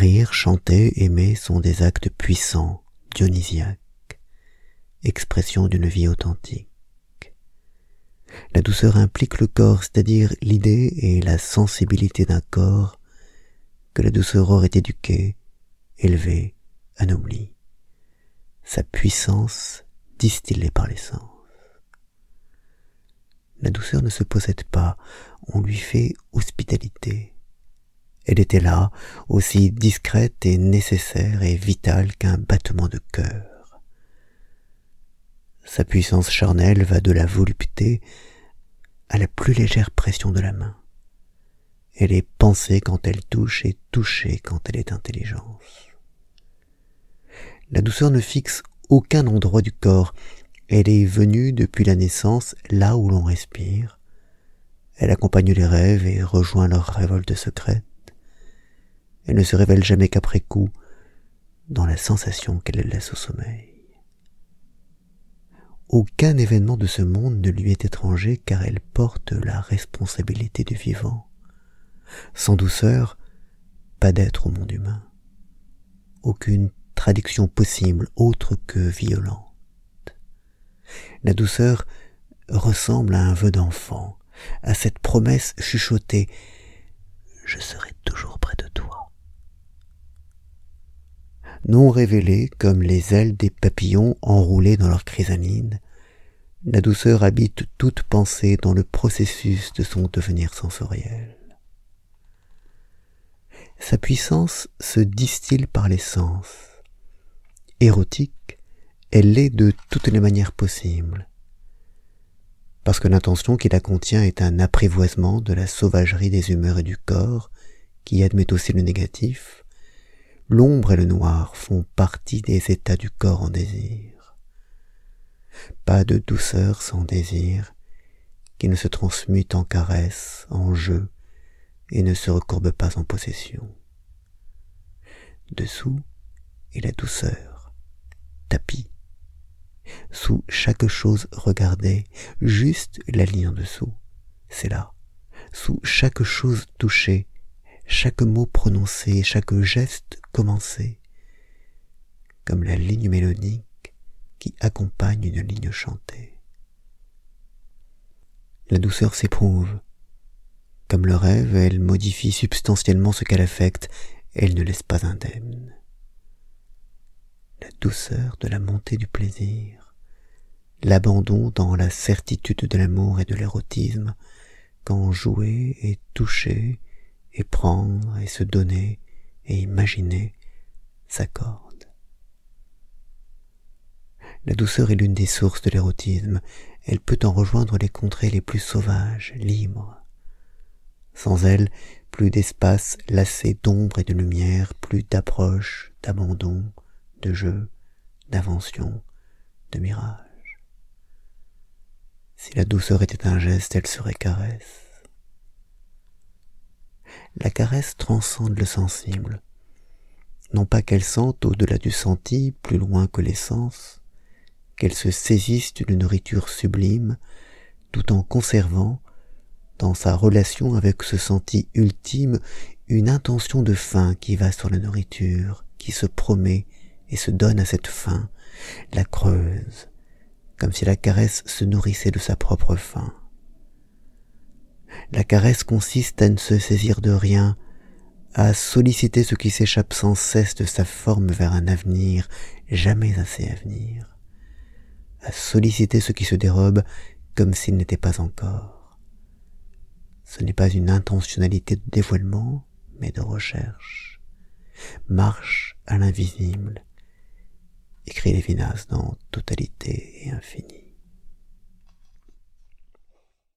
Rire, chanter, aimer sont des actes puissants, dionysiaques, expression d'une vie authentique. La douceur implique le corps, c'est-à-dire l'idée et la sensibilité d'un corps que la douceur aurait éduqué, élevé, anobli. Sa puissance distillée par les sens. La douceur ne se possède pas, on lui fait hospitalité. Elle était là, aussi discrète et nécessaire et vitale qu'un battement de cœur. Sa puissance charnelle va de la volupté à la plus légère pression de la main. Elle est pensée quand elle touche et touchée quand elle est intelligence. La douceur ne fixe aucun endroit du corps, elle est venue depuis la naissance là où l'on respire. Elle accompagne les rêves et rejoint leurs révoltes secrètes. Elle ne se révèle jamais qu'après coup, dans la sensation qu'elle laisse au sommeil. Aucun événement de ce monde ne lui est étranger car elle porte la responsabilité du vivant. Sans douceur, pas d'être au monde humain. Aucune traduction possible autre que violente. La douceur ressemble à un vœu d'enfant, à cette promesse chuchotée Je serai toujours près de Non révélée comme les ailes des papillons enroulés dans leur chrysalide, la douceur habite toute pensée dans le processus de son devenir sensoriel. Sa puissance se distille par les sens. Érotique, elle l'est de toutes les manières possibles. Parce que l'intention qui la contient est un apprivoisement de la sauvagerie des humeurs et du corps, qui admet aussi le négatif, l'ombre et le noir font partie des états du corps en désir. Pas de douceur sans désir, qui ne se transmute en caresse, en jeu, et ne se recourbe pas en possession. Dessous est la douceur, tapis, sous chaque chose regardée, juste la ligne en dessous, c'est là. Sous chaque chose touchée, chaque mot prononcé, chaque geste commencé, comme la ligne mélodique qui accompagne une ligne chantée. La douceur s'éprouve. Comme le rêve, elle modifie substantiellement ce qu'elle affecte, elle ne laisse pas indemne. La douceur de la montée du plaisir, l'abandon dans la certitude de l'amour et de l'érotisme, quand jouer et toucher et prendre et se donner et imaginer s'accordent. La douceur est l'une des sources de l'érotisme, elle peut en rejoindre les contrées les plus sauvages, libres. Sans elle, plus d'espace lassé d'ombre et de lumière, plus d'approche, d'abandon, de jeu, d'invention, de mirage. Si la douceur était un geste, elle serait caresse. La caresse transcende le sensible. Non pas qu'elle sente au-delà du senti, plus loin que les sens, qu'elle se saisisse d'une nourriture sublime, tout en conservant, dans sa relation avec ce senti ultime, une intention de faim qui va sur la nourriture, qui se promet et se donne à cette faim, la creuse, comme si la caresse se nourrissait de sa propre faim. La caresse consiste à ne se saisir de rien, à solliciter ce qui s'échappe sans cesse de sa forme vers un avenir jamais assez à venir, à solliciter ce qui se dérobe comme s'il n'était pas encore. Ce n'est pas une intentionnalité de dévoilement, mais de recherche. Marche à l'invisible, écrit Lévinas dans Totalité et Infini.